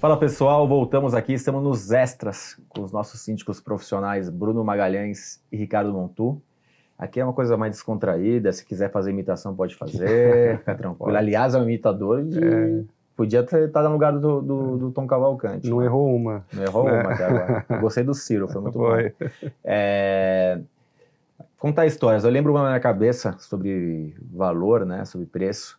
Fala pessoal, voltamos aqui, estamos nos extras com os nossos síndicos profissionais Bruno Magalhães e Ricardo Montu. Aqui é uma coisa mais descontraída, se quiser fazer imitação pode fazer, fica tranquilo. Aliás, é um imitador de... É. Podia estado no lugar do, do, do, Tom Cavalcante. Não errou uma. Não errou né? uma até agora. Gostei do Ciro, foi muito foi. bom. É... Contar histórias. Eu lembro uma na minha cabeça sobre valor, né, sobre preço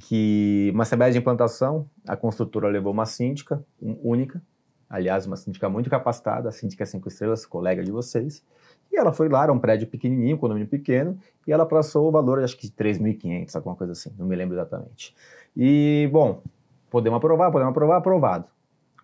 que uma CBS de implantação, a construtora levou uma síndica única, aliás, uma síndica muito capacitada, a síndica cinco estrelas, colega de vocês, e ela foi lá, era um prédio pequenininho, um condomínio pequeno, e ela passou o valor, acho que de 3.500, alguma coisa assim, não me lembro exatamente. E, bom, podemos aprovar, podemos aprovar, aprovado.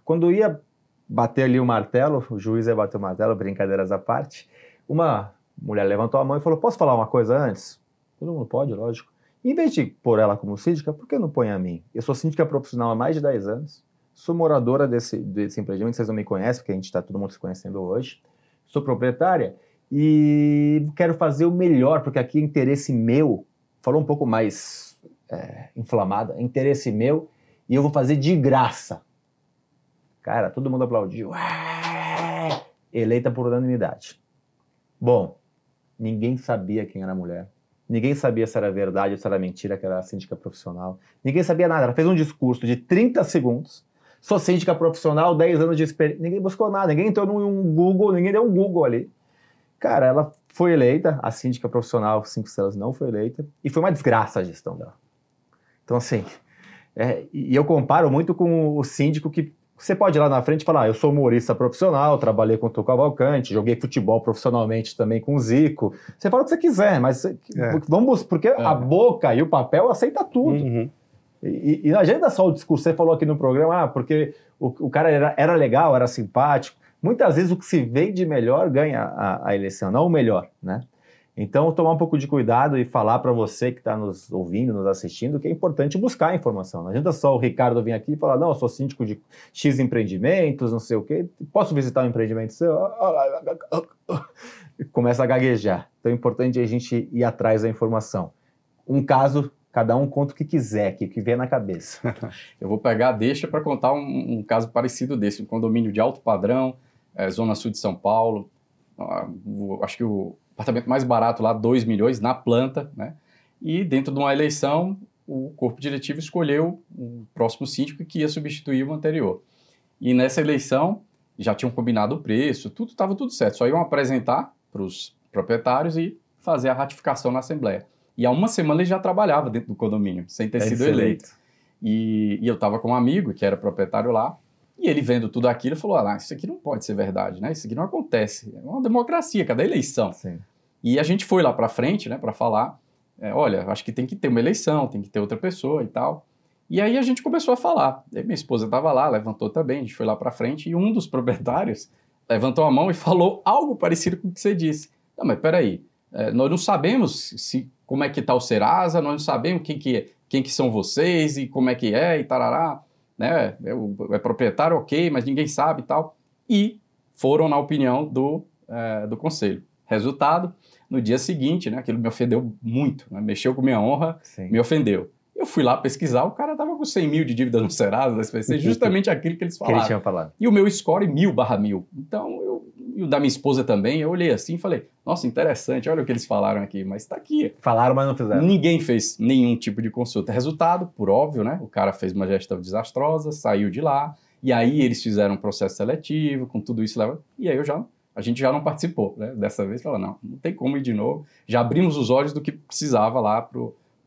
Quando ia bater ali o martelo, o juiz ia bater o martelo, brincadeiras à parte, uma mulher levantou a mão e falou, posso falar uma coisa antes? Todo mundo pode, lógico. Em vez de pôr ela como síndica, por que não põe a mim? Eu sou síndica profissional há mais de 10 anos, sou moradora desse, desse empreendimento, vocês não me conhecem, porque a gente está todo mundo se conhecendo hoje. Sou proprietária e quero fazer o melhor, porque aqui é interesse meu, falou um pouco mais é, inflamada, é interesse meu, e eu vou fazer de graça. Cara, todo mundo aplaudiu. Eleita por unanimidade. Bom, ninguém sabia quem era a mulher Ninguém sabia se era verdade ou se era mentira, que era síndica profissional. Ninguém sabia nada. Ela fez um discurso de 30 segundos. Sou síndica profissional, 10 anos de experiência. Ninguém buscou nada, ninguém entrou num Google, ninguém deu um Google ali. Cara, ela foi eleita, a síndica profissional 5 estrelas não foi eleita, e foi uma desgraça a gestão dela. Então, assim, é, e eu comparo muito com o síndico que você pode ir lá na frente e falar: ah, eu sou humorista profissional, trabalhei com o Cavalcante, joguei futebol profissionalmente também com o Zico. Você fala o que você quiser, mas é. vamos, porque é. a boca e o papel aceita tudo. Uhum. E, e, não adianta só o discurso, você falou aqui no programa, ah, porque o, o cara era, era legal, era simpático. Muitas vezes o que se vê de melhor ganha a, a eleição, não o melhor, né? Então, tomar um pouco de cuidado e falar para você que está nos ouvindo, nos assistindo, que é importante buscar informação. Não adianta só o Ricardo vir aqui e falar, não, eu sou síndico de X empreendimentos, não sei o quê, posso visitar um empreendimento seu? Começa a gaguejar. Então, é importante a gente ir atrás da informação. Um caso, cada um conta o que quiser, que, que vier na cabeça. eu vou pegar, deixa para contar um, um, caso parecido desse, um condomínio de alto padrão, é, Zona Sul de São Paulo. Ah, acho que o apartamento mais barato lá, 2 milhões na planta, né? E dentro de uma eleição, o corpo diretivo escolheu o próximo síndico que ia substituir o anterior. E nessa eleição já tinham combinado o preço, tudo estava tudo certo, só iam apresentar para os proprietários e fazer a ratificação na Assembleia. E há uma semana ele já trabalhava dentro do condomínio, sem ter sido eleito. E, e eu estava com um amigo que era proprietário lá, e ele vendo tudo aquilo, falou: ah, isso aqui não pode ser verdade, né? Isso aqui não acontece. É uma democracia, cada eleição. Sim. E a gente foi lá para frente, né, para falar: é, olha, acho que tem que ter uma eleição, tem que ter outra pessoa e tal. E aí a gente começou a falar. Aí minha esposa estava lá, levantou também, a gente foi lá para frente e um dos proprietários levantou a mão e falou algo parecido com o que você disse. Não, mas peraí, é, nós não sabemos se como é que está o Serasa, nós não sabemos quem que, quem que são vocês e como é que é e tarará né? É, é proprietário, ok, mas ninguém sabe e tal. E foram na opinião do, é, do conselho. Resultado, no dia seguinte, né, aquilo me ofendeu muito, né, mexeu com minha honra, Sim. me ofendeu. Eu fui lá pesquisar, o cara tava com 100 mil de dívida no Serasa, da SPC, justamente aquilo que eles falaram. Que falado. E o meu score mil barra mil. Então, eu e o da minha esposa também, eu olhei assim e falei, nossa, interessante, olha o que eles falaram aqui, mas está aqui. Falaram, mas não fizeram. Ninguém fez nenhum tipo de consulta. Resultado, por óbvio, né? O cara fez uma gestão desastrosa, saiu de lá, e aí eles fizeram um processo seletivo, com tudo isso lá, e aí eu já, a gente já não participou, né? Dessa vez, falou, não, não tem como ir de novo. Já abrimos os olhos do que precisava lá para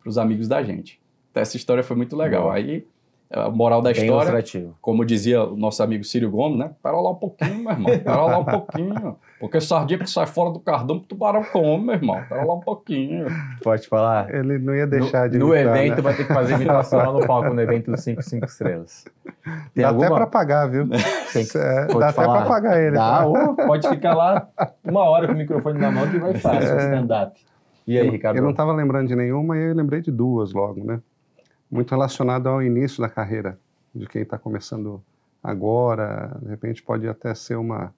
os amigos da gente. Então, essa história foi muito legal. Boa. Aí a moral da Bem história, como dizia o nosso amigo Círio Gomes, né? Para lá um pouquinho, meu irmão. Para lá um pouquinho. Porque sardinha que sai fora do cardão, tubarão come, meu irmão. Para lá um pouquinho. Pode falar. Ele não ia deixar no, de No evento né? vai ter que fazer imitação lá no palco, no evento dos 5, 5 estrelas. Tem dá alguma... até para pagar, viu? Tem que... é, dá até para pagar ele. Dá, tá? ou pode ficar lá uma hora com o microfone na mão que vai fácil é... stand-up. E aí, Ricardo? Eu não estava lembrando de nenhuma e eu lembrei de duas logo, né? Muito relacionado ao início da carreira de quem está começando agora, de repente pode até ser uma,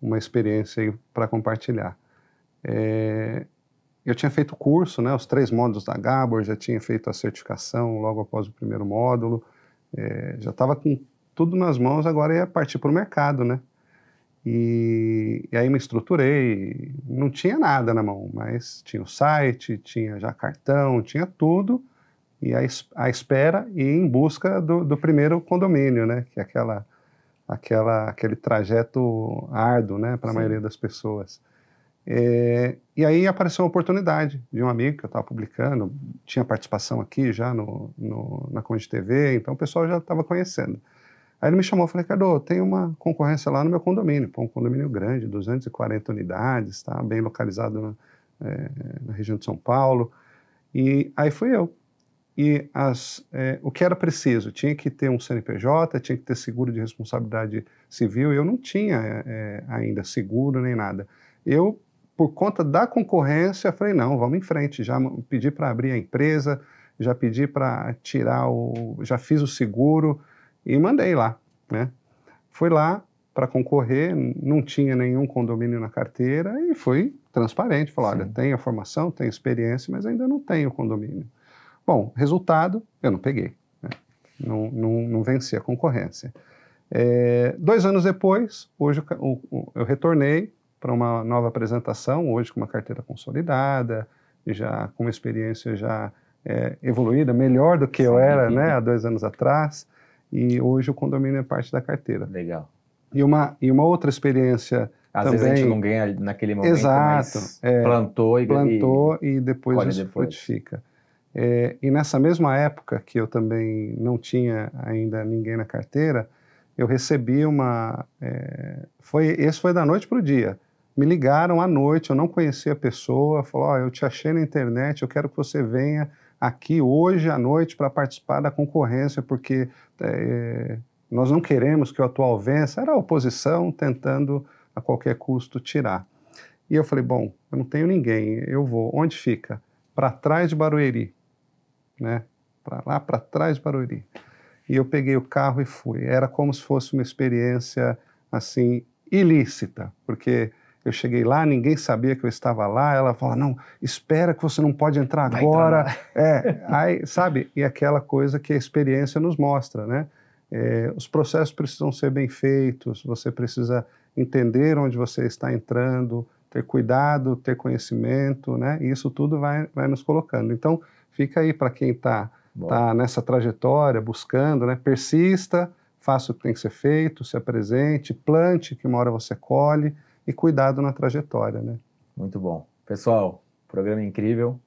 uma experiência para compartilhar. É, eu tinha feito o curso, né, os três módulos da Gabor, já tinha feito a certificação logo após o primeiro módulo, é, já estava com tudo nas mãos, agora ia partir para o mercado, né? E, e, aí me estruturei, não tinha nada na mão, mas tinha o site, tinha já cartão, tinha tudo, e a, a espera e em busca do, do, primeiro condomínio, né? Que é aquela, aquela, aquele trajeto árduo, né? Para a maioria das pessoas. É, e aí apareceu uma oportunidade de um amigo que eu estava publicando, tinha participação aqui já no, no, na Conde TV, então o pessoal já estava conhecendo. Aí ele me chamou e falou, Ricardo, tem uma concorrência lá no meu condomínio, Pô, um condomínio grande, 240 unidades, tá bem localizado na, é, na região de São Paulo. E aí fui eu. E as, é, o que era preciso? Tinha que ter um CNPJ, tinha que ter seguro de responsabilidade civil, eu não tinha é, ainda seguro nem nada. Eu por conta da concorrência, falei, não, vamos em frente. Já pedi para abrir a empresa, já pedi para tirar o. já fiz o seguro e mandei lá. Né? Fui lá para concorrer, não tinha nenhum condomínio na carteira e fui transparente. Falei, olha, tenho a formação, tenho experiência, mas ainda não tenho condomínio. Bom, resultado, eu não peguei. Né? Não, não, não venci a concorrência. É, dois anos depois, hoje eu, eu retornei, para uma nova apresentação, hoje com uma carteira consolidada, já com uma experiência já é, evoluída, melhor do que eu era né, há dois anos atrás, e hoje o condomínio é parte da carteira. Legal. E uma, e uma outra experiência Às também... vezes a gente não ganha naquele momento, Exato, é, plantou e plantou e, e depois depois. frutifica. É, e nessa mesma época que eu também não tinha ainda ninguém na carteira, eu recebi uma. É, foi, esse foi da noite para o dia me ligaram à noite, eu não conhecia a pessoa, falou, oh, eu te achei na internet, eu quero que você venha aqui hoje à noite para participar da concorrência, porque é, nós não queremos que o atual vença. Era a oposição tentando a qualquer custo tirar. E eu falei, bom, eu não tenho ninguém, eu vou. Onde fica? Para trás de Barueri, né? Para lá para trás Barueri. E eu peguei o carro e fui. Era como se fosse uma experiência assim ilícita, porque eu cheguei lá, ninguém sabia que eu estava lá. Ela fala: Não, espera que você não pode entrar agora. É, aí, sabe? E aquela coisa que a experiência nos mostra, né? É, os processos precisam ser bem feitos, você precisa entender onde você está entrando, ter cuidado, ter conhecimento, né? E isso tudo vai, vai nos colocando. Então, fica aí para quem está tá nessa trajetória, buscando, né? Persista, faça o que tem que ser feito, se apresente, plante, que uma hora você colhe e cuidado na trajetória, né? Muito bom. Pessoal, programa incrível.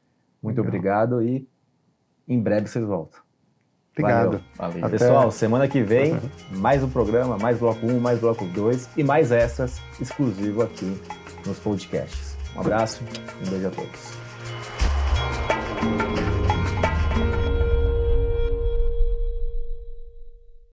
Muito Legal. obrigado e em breve vocês voltam. Obrigado. Valeu. Valeu. Pessoal, semana que vem, mais um programa, mais bloco 1, mais bloco 2 e mais extras exclusivo aqui nos podcasts. Um abraço e um beijo a todos.